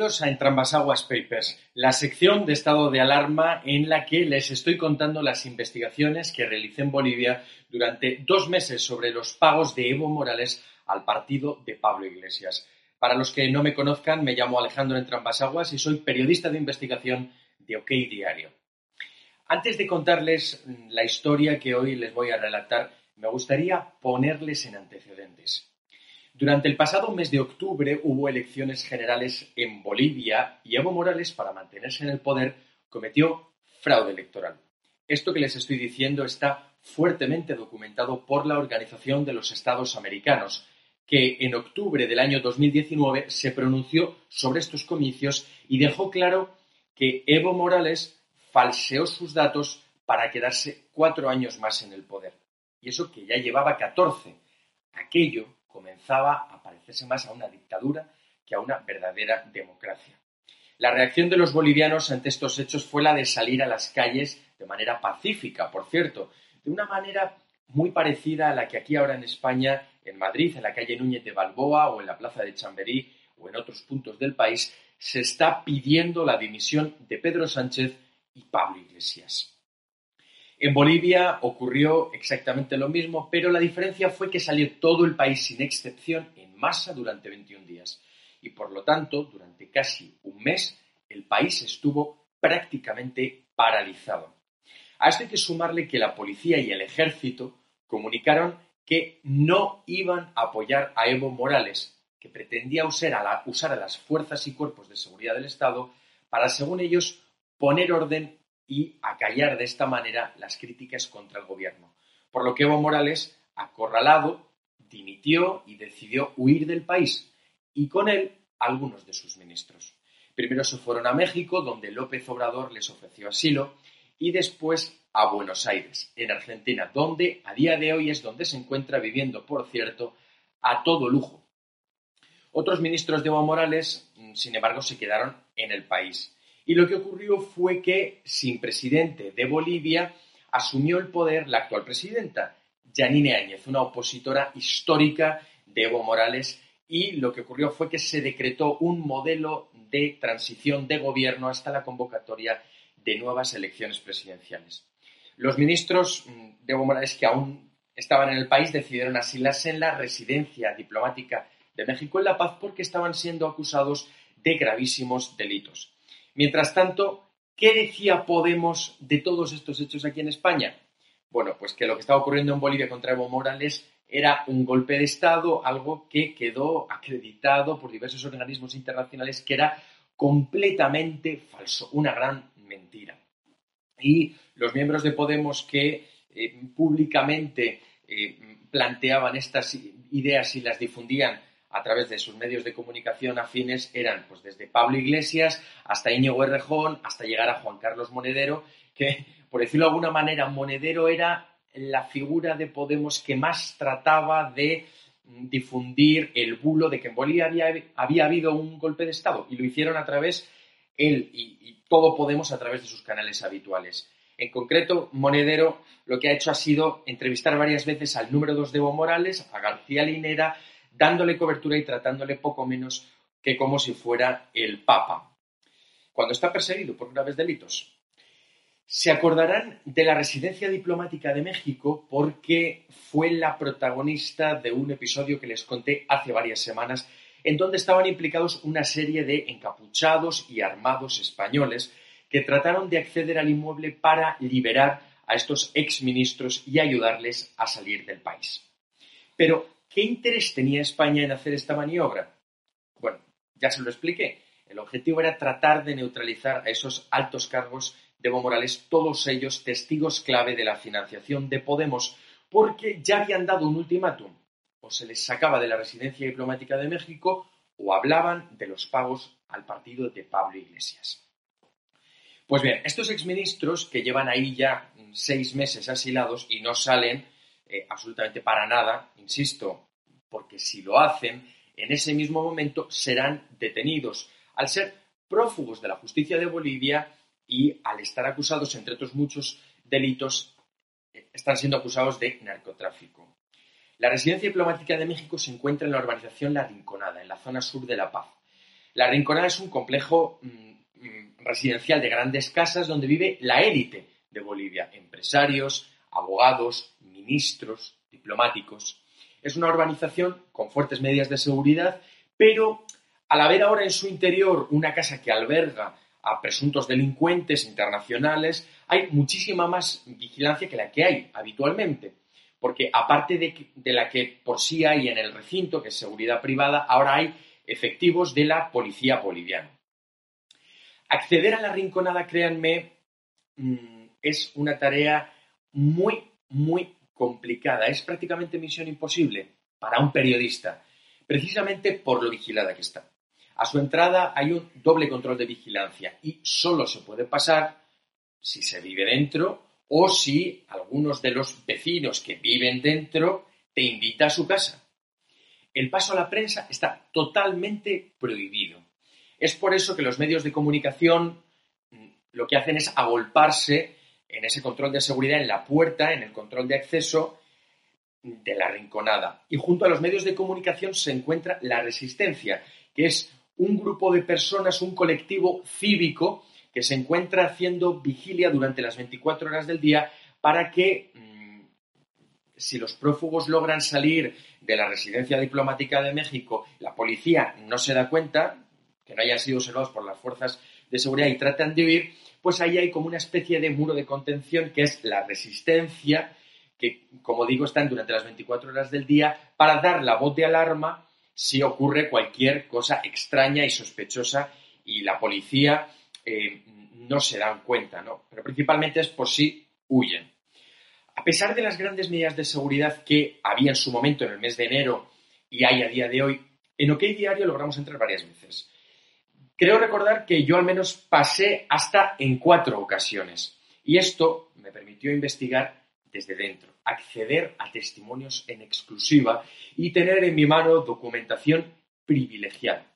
Bienvenidos a Entrambas Papers, la sección de estado de alarma en la que les estoy contando las investigaciones que realicé en Bolivia durante dos meses sobre los pagos de Evo Morales al partido de Pablo Iglesias. Para los que no me conozcan, me llamo Alejandro Entrambasaguas y soy periodista de investigación de OK Diario. Antes de contarles la historia que hoy les voy a relatar, me gustaría ponerles en antecedentes. Durante el pasado mes de octubre hubo elecciones generales en Bolivia y Evo Morales, para mantenerse en el poder, cometió fraude electoral. Esto que les estoy diciendo está fuertemente documentado por la Organización de los Estados Americanos, que en octubre del año 2019 se pronunció sobre estos comicios y dejó claro que Evo Morales falseó sus datos para quedarse cuatro años más en el poder. Y eso que ya llevaba 14. Aquello comenzaba a parecerse más a una dictadura que a una verdadera democracia. La reacción de los bolivianos ante estos hechos fue la de salir a las calles de manera pacífica, por cierto, de una manera muy parecida a la que aquí ahora en España, en Madrid, en la calle Núñez de Balboa o en la plaza de Chamberí o en otros puntos del país, se está pidiendo la dimisión de Pedro Sánchez y Pablo Iglesias. En Bolivia ocurrió exactamente lo mismo, pero la diferencia fue que salió todo el país sin excepción en masa durante 21 días. Y por lo tanto, durante casi un mes, el país estuvo prácticamente paralizado. A esto hay que sumarle que la policía y el ejército comunicaron que no iban a apoyar a Evo Morales, que pretendía usar a, usar a las fuerzas y cuerpos de seguridad del Estado para, según ellos, poner orden y acallar de esta manera las críticas contra el gobierno. Por lo que Evo Morales, acorralado, dimitió y decidió huir del país, y con él algunos de sus ministros. Primero se fueron a México, donde López Obrador les ofreció asilo, y después a Buenos Aires, en Argentina, donde a día de hoy es donde se encuentra viviendo, por cierto, a todo lujo. Otros ministros de Evo Morales, mm, sin embargo, se quedaron en el país. Y lo que ocurrió fue que, sin presidente de Bolivia, asumió el poder la actual presidenta, Yanine Áñez, una opositora histórica de Evo Morales, y lo que ocurrió fue que se decretó un modelo de transición de gobierno hasta la convocatoria de nuevas elecciones presidenciales. Los ministros mm, de Evo Morales que aún estaban en el país decidieron asilarse en la residencia diplomática de México en La Paz porque estaban siendo acusados de gravísimos delitos. Mientras tanto, ¿qué decía Podemos de todos estos hechos aquí en España? Bueno, pues que lo que estaba ocurriendo en Bolivia contra Evo Morales era un golpe de Estado, algo que quedó acreditado por diversos organismos internacionales que era completamente falso, una gran mentira. Y los miembros de Podemos que eh, públicamente eh, planteaban estas ideas y las difundían a través de sus medios de comunicación afines eran pues desde Pablo Iglesias hasta Íñigo Errejón hasta llegar a Juan Carlos Monedero, que por decirlo de alguna manera Monedero era la figura de Podemos que más trataba de difundir el bulo de que en Bolivia había, habido un golpe de Estado y lo hicieron a través, él y, y todo Podemos a través de sus canales habituales. En concreto, Monedero lo que ha hecho ha sido entrevistar varias veces al número dos de Evo Morales, a García Linera, dándole cobertura y tratándole poco menos que como si fuera el Papa. Cuando está perseguido por graves delitos. Se acordarán de la residencia diplomática de México porque fue la protagonista de un episodio que les conté hace varias semanas en donde estaban implicados una serie de encapuchados y armados españoles que trataron de acceder al inmueble para liberar a estos exministros y ayudarles a salir del país. Pero ¿Qué interés tenía España en hacer esta maniobra? Bueno, ya se lo expliqué. El objetivo era tratar de neutralizar a esos altos cargos de Evo Morales, todos ellos testigos clave de la financiación de Podemos, porque ya habían dado un ultimátum. O se les sacaba de la residencia diplomática de México o hablaban de los pagos al partido de Pablo Iglesias. Pues bien, estos exministros que llevan ahí ya seis meses asilados y no salen, eh, absolutamente para nada, insisto, porque si lo hacen, en ese mismo momento serán detenidos, al ser prófugos de la justicia de Bolivia y al estar acusados, entre otros muchos delitos, eh, están siendo acusados de narcotráfico. La residencia diplomática de México se encuentra en la urbanización La Rinconada, en la zona sur de La Paz. La Rinconada es un complejo mm, mm, residencial de grandes casas donde vive la élite de Bolivia, empresarios, abogados, ministros, diplomáticos. Es una urbanización con fuertes medidas de seguridad, pero al haber ahora en su interior una casa que alberga a presuntos delincuentes internacionales, hay muchísima más vigilancia que la que hay habitualmente. Porque aparte de, la que por sí hay en el recinto, que es seguridad privada, ahora hay efectivos de la policía boliviana. Acceder a la rinconada, créanme, mm, es una tarea muy, muy complicada. Es prácticamente misión imposible para un periodista, precisamente por lo vigilada que está. A su entrada hay un doble control de vigilancia y solo se puede pasar si se vive dentro o si algunos de los vecinos que viven dentro te invita a su casa. El paso a la prensa está totalmente prohibido. Es por eso que los medios de comunicación mm, lo que hacen es agolparse en ese control de seguridad en la puerta, en el control de acceso de la rinconada. Y junto a los medios de comunicación se encuentra la resistencia, que es un grupo de personas, un colectivo cívico que se encuentra haciendo vigilia durante las 24 horas del día para que, mm, si los prófugos logran salir de la residencia diplomática de México, la policía no se da cuenta, que no hayan sido observados por las fuerzas de seguridad y tratan de huir, pues ahí hay como una especie de muro de contención que es la resistencia, que, como digo, están durante las 24 horas del día para dar la voz de alarma si ocurre cualquier cosa extraña y sospechosa y la policía eh, no se dan cuenta, ¿no? Pero principalmente es por si huyen. A pesar de las grandes medidas de seguridad que había en su momento en el mes de enero y hay a día de hoy, en OK Diario logramos entrar varias veces. Creo recordar que yo al menos pasé hasta en cuatro ocasiones y esto me permitió investigar desde dentro acceder a testimonios en exclusiva y tener en mi mano documentación privilegiada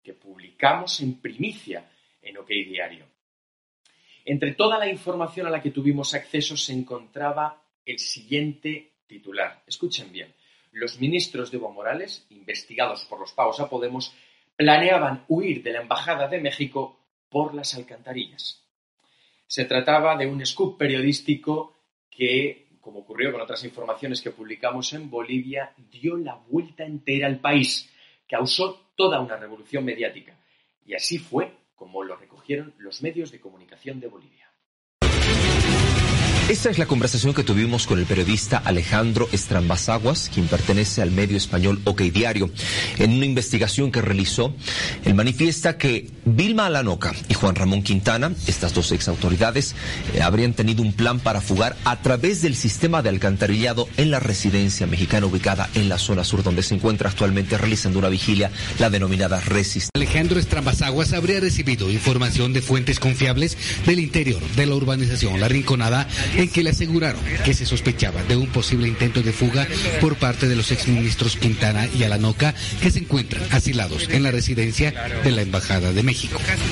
que publicamos en primicia en OK Diario. Entre toda la información a la que tuvimos acceso se encontraba el siguiente titular. Escuchen bien. Los ministros de Evo Morales, investigados por los pagos a Podemos, planeaban huir de la Embajada de México por las alcantarillas. Se trataba de un scoop periodístico que como ocurrió con otras informaciones que publicamos en Bolivia, dio la vuelta entera al país, causó toda una revolución mediática. Y así fue como lo recogieron los medios de comunicación de Bolivia. Esta es la conversación que tuvimos con el periodista Alejandro Estrambasaguas, quien pertenece al medio español OK Diario. En una investigación que realizó, él manifiesta que Vilma Alanoca y Juan Ramón Quintana, estas dos ex autoridades, eh, habrían tenido un plan para fugar a través del sistema de alcantarillado en la residencia mexicana ubicada en la zona sur donde se encuentra actualmente realizando una vigilia, la denominada Resist. Alejandro Estrambasaguas habría recibido información de fuentes confiables del interior de la urbanización La Rinconada en que le aseguraron que se sospechaba de un posible intento de fuga por parte de los exministros Quintana y Alanoca que se encuentran asilados en la residencia de la Embajada de México.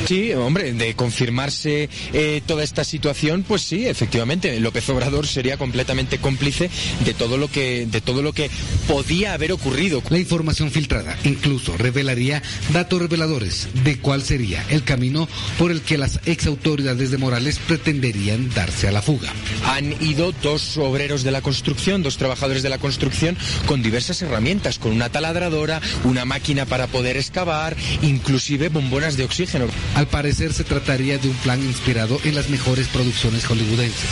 Sí, hombre, de confirmarse eh, toda esta situación, pues sí, efectivamente, López Obrador sería completamente cómplice de todo lo que de todo lo que podía haber ocurrido. La información filtrada incluso revelaría datos reveladores de cuál sería el camino por el que las ex autoridades de Morales pretenderían darse a la fuga han ido dos obreros de la construcción, dos trabajadores de la construcción con diversas herramientas, con una taladradora, una máquina para poder excavar, inclusive bombonas de oxígeno. Al parecer se trataría de un plan inspirado en las mejores producciones hollywoodenses.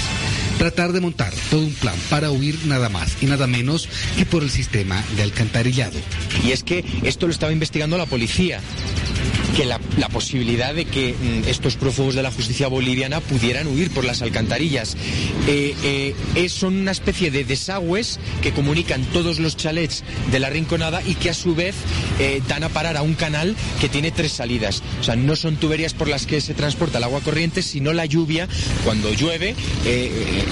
Tratar de montar todo un plan para huir nada más y nada menos que por el sistema de alcantarillado. Y es que esto lo estaba investigando la policía que la, posibilidad de que mm, estos prófugos de la justicia boliviana pudieran huir por las alcantarillas. Eh, eh, son una especie de desagües que comunican todos los chalets de la Rinconada y que a su vez eh, dan a parar a un canal que tiene tres salidas. O sea, no son tuberías por las que se transporta el agua corriente, sino la lluvia, cuando llueve,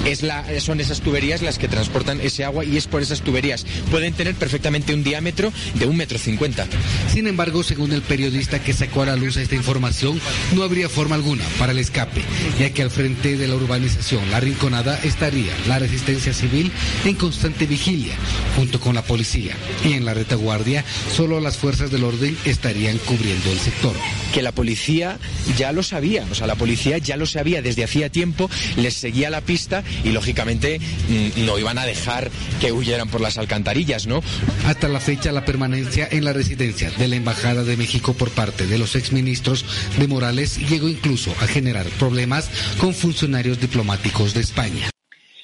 es la, son esas tuberías las que transportan ese agua y es por esas tuberías. Pueden tener perfectamente un diámetro de un metro cincuenta. Sin embargo, según el periodista que sacó sacó a la luz esta información, no habría forma alguna para el escape, ya que al frente de la urbanización La Rinconada estaría la resistencia civil en constante vigilia, junto con la policía, y en la retaguardia solo las fuerzas del orden estarían cubriendo el sector. Que la policía ya lo sabía, o sea, la policía ya lo sabía desde hacía tiempo, les seguía la pista y lógicamente mm, no iban a dejar que huyeran por las alcantarillas, ¿no? Hasta la fecha, la permanencia en la residencia de la Embajada de México por parte de los exministros de Morales llegó incluso a generar problemas con funcionarios diplomáticos de España.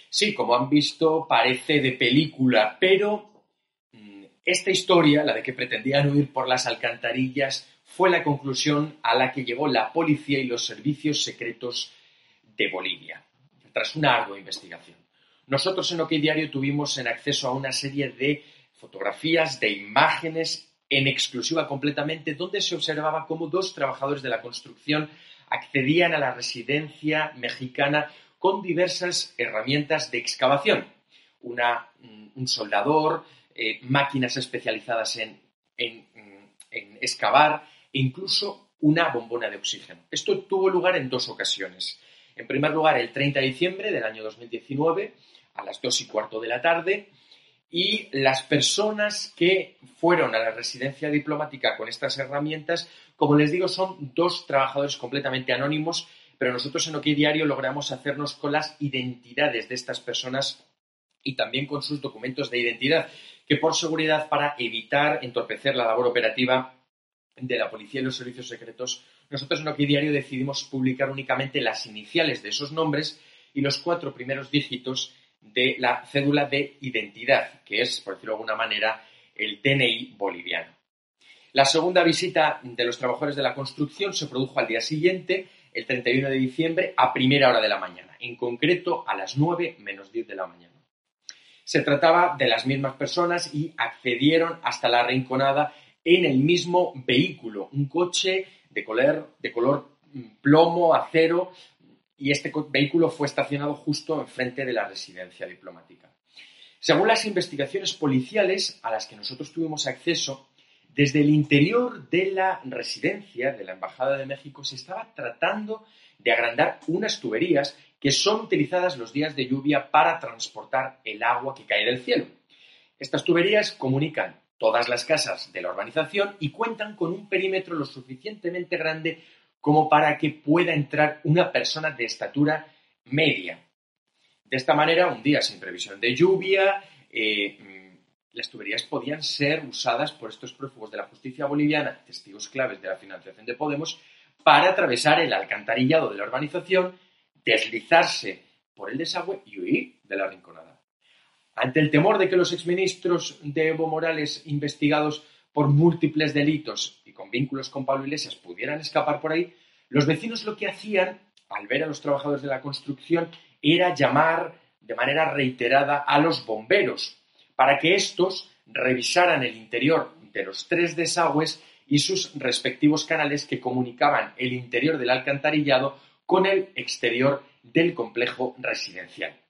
Sí, como han visto, parece de película, pero mm, esta historia, la de que pretendían huir por las alcantarillas, fue la conclusión a la que llegó la policía y los servicios secretos de Bolivia, tras una ardua investigación. Nosotros en OK Diario tuvimos en acceso a una serie de fotografías, de imágenes en exclusiva completamente, donde se observaba cómo dos trabajadores de la construcción accedían a la residencia mexicana con diversas herramientas de excavación. Una, mm, un soldador, eh, máquinas especializadas en, en, en excavar e incluso una bombona de oxígeno. Esto tuvo lugar en dos ocasiones. En primer lugar, el 30 de diciembre del año 2019, a las dos y cuarto de la tarde, y las personas que fueron a la residencia diplomática con estas herramientas, como les digo, son dos trabajadores completamente anónimos, pero nosotros en OK Diario logramos hacernos con las identidades de estas personas y también con sus documentos de identidad, que por seguridad, para evitar entorpecer la labor operativa de la policía y los servicios secretos, nosotros en OK Diario decidimos publicar únicamente las iniciales de esos nombres y los cuatro primeros dígitos de la cédula de identidad, que es, por decirlo de alguna manera, el DNI boliviano. La segunda visita de los trabajadores de la construcción se produjo al día siguiente, el 31 de diciembre, a primera hora de la mañana, en concreto a las 9 menos 10 de la mañana. Se trataba de las mismas personas y accedieron hasta la rinconada en el mismo vehículo, un coche de color, de color mm, plomo, acero, y este vehículo fue estacionado justo enfrente de la residencia diplomática. Según las investigaciones policiales a las que nosotros tuvimos acceso, desde el interior de la residencia de la Embajada de México se estaba tratando de agrandar unas tuberías que son utilizadas los días de lluvia para transportar el agua que cae del cielo. Estas tuberías comunican todas las casas de la urbanización y cuentan con un perímetro lo suficientemente grande como para que pueda entrar una persona de estatura media. De esta manera, un día sin previsión de lluvia, eh, mm, las tuberías podían ser usadas por estos prófugos de la justicia boliviana, testigos claves de la financiación de Podemos, para atravesar el alcantarillado de la urbanización, deslizarse por el desagüe y huir de la rinconada. Ante el temor de que los exministros de Evo Morales investigados por múltiples delitos y con vínculos con Pablo Iglesias pudieran escapar por ahí, los vecinos lo que hacían, al ver a los trabajadores de la construcción, era llamar de manera reiterada a los bomberos para que estos revisaran el interior de los tres desagües y sus respectivos canales que comunicaban el interior del alcantarillado con el exterior del complejo residencial.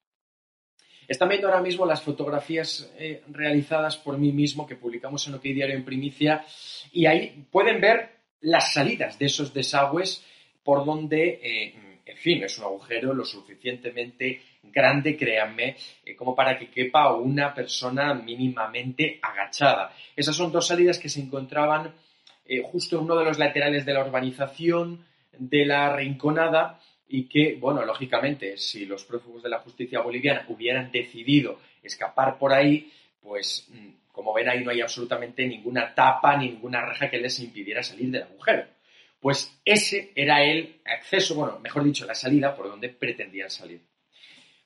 Están viendo ahora mismo las fotografías eh, realizadas por mí mismo que publicamos en OK Diario en Primicia y ahí pueden ver las salidas de esos desagües por donde, eh, en fin, es un agujero lo suficientemente grande, créanme, eh, como para que quepa una persona mínimamente agachada. Esas son dos salidas que se encontraban justo en uno de los laterales de la urbanización de la Rinconada y que, bueno, lógicamente, si los prófugos de la justicia boliviana hubieran decidido escapar por ahí, pues mm, como ven ahí no hay absolutamente ninguna tapa ni ninguna reja que les impidiera salir del agujero. Pues ese era el acceso, bueno, mejor dicho, la salida por donde pretendían salir.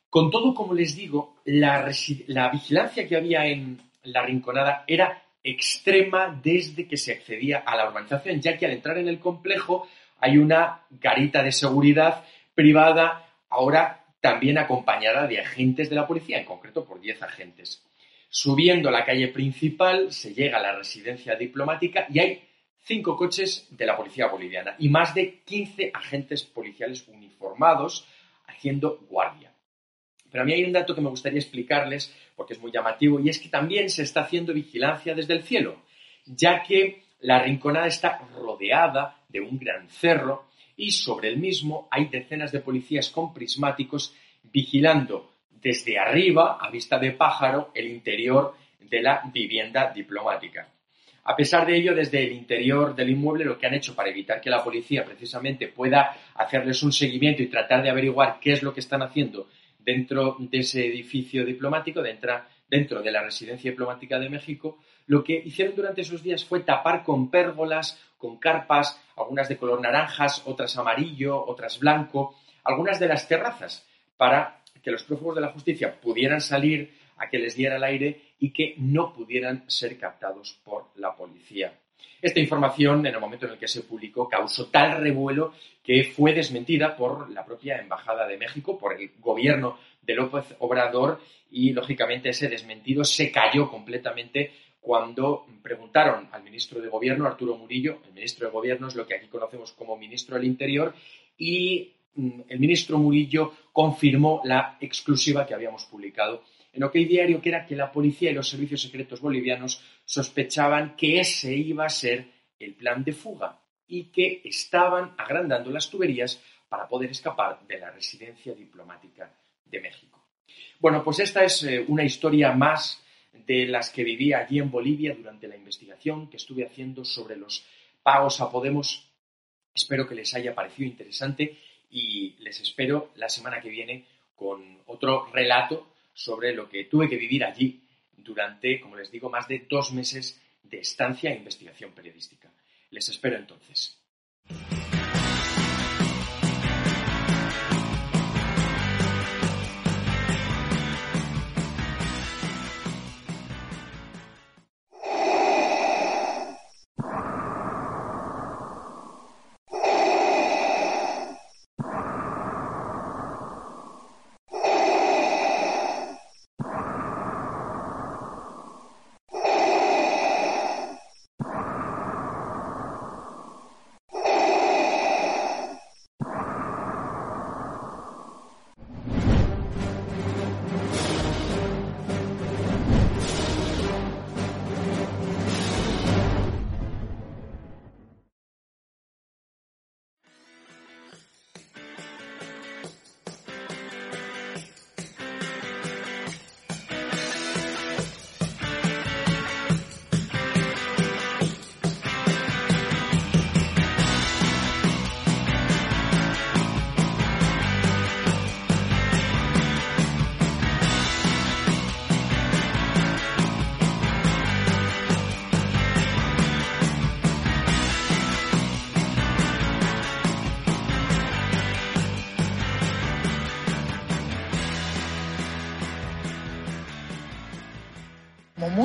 Con todo, como les digo, la, la vigilancia que había en la rinconada era extrema desde que se accedía a la urbanización, ya que al entrar en el complejo hay una garita de seguridad privada, ahora también acompañada de agentes de la policía, en concreto por 10 agentes. Subiendo la calle principal se llega a la residencia diplomática y hay cinco coches de la policía boliviana y más de 15 agentes policiales uniformados haciendo guardia. Pero a mí hay un dato que me gustaría explicarles porque es muy llamativo y es que también se está haciendo vigilancia desde el cielo, ya que La rinconada está rodeada de un gran cerro y sobre el mismo hay decenas de policías con prismáticos vigilando desde arriba, a vista de pájaro, el interior de la vivienda diplomática. A pesar de ello, desde el interior del inmueble lo que han hecho para evitar que la policía precisamente pueda hacerles un seguimiento y tratar de averiguar qué es lo que están haciendo dentro de ese edificio diplomático, dentro, de la residencia diplomática de México, lo que hicieron durante esos días fue tapar con pérgolas, con carpas, algunas de color naranjas, otras amarillo, otras blanco, algunas de las terrazas, para que los prófugos de la justicia pudieran salir a que les diera el aire y que no pudieran ser captados por la policía. Esta información, en el momento en el que se publicó, causó tal revuelo que fue desmentida por la propia Embajada de México, por el gobierno de López Obrador y, lógicamente, ese desmentido se cayó completamente cuando preguntaron al ministro de Gobierno, Arturo Murillo, el ministro de Gobierno es lo que aquí conocemos como ministro del Interior, y mm, el ministro Murillo confirmó la exclusiva que habíamos publicado en OK Diario, que era que la policía y los servicios secretos bolivianos sospechaban que ese iba a ser el plan de fuga y que estaban agrandando las tuberías para poder escapar de la residencia diplomática de México. Bueno, pues esta es eh, una historia más de las que viví allí en Bolivia durante la investigación que estuve haciendo sobre los pagos a Podemos. Espero que les haya parecido interesante y les espero la semana que viene con otro relato sobre lo que tuve que vivir allí durante, como les digo, más de dos meses de estancia e investigación periodística. Les espero entonces.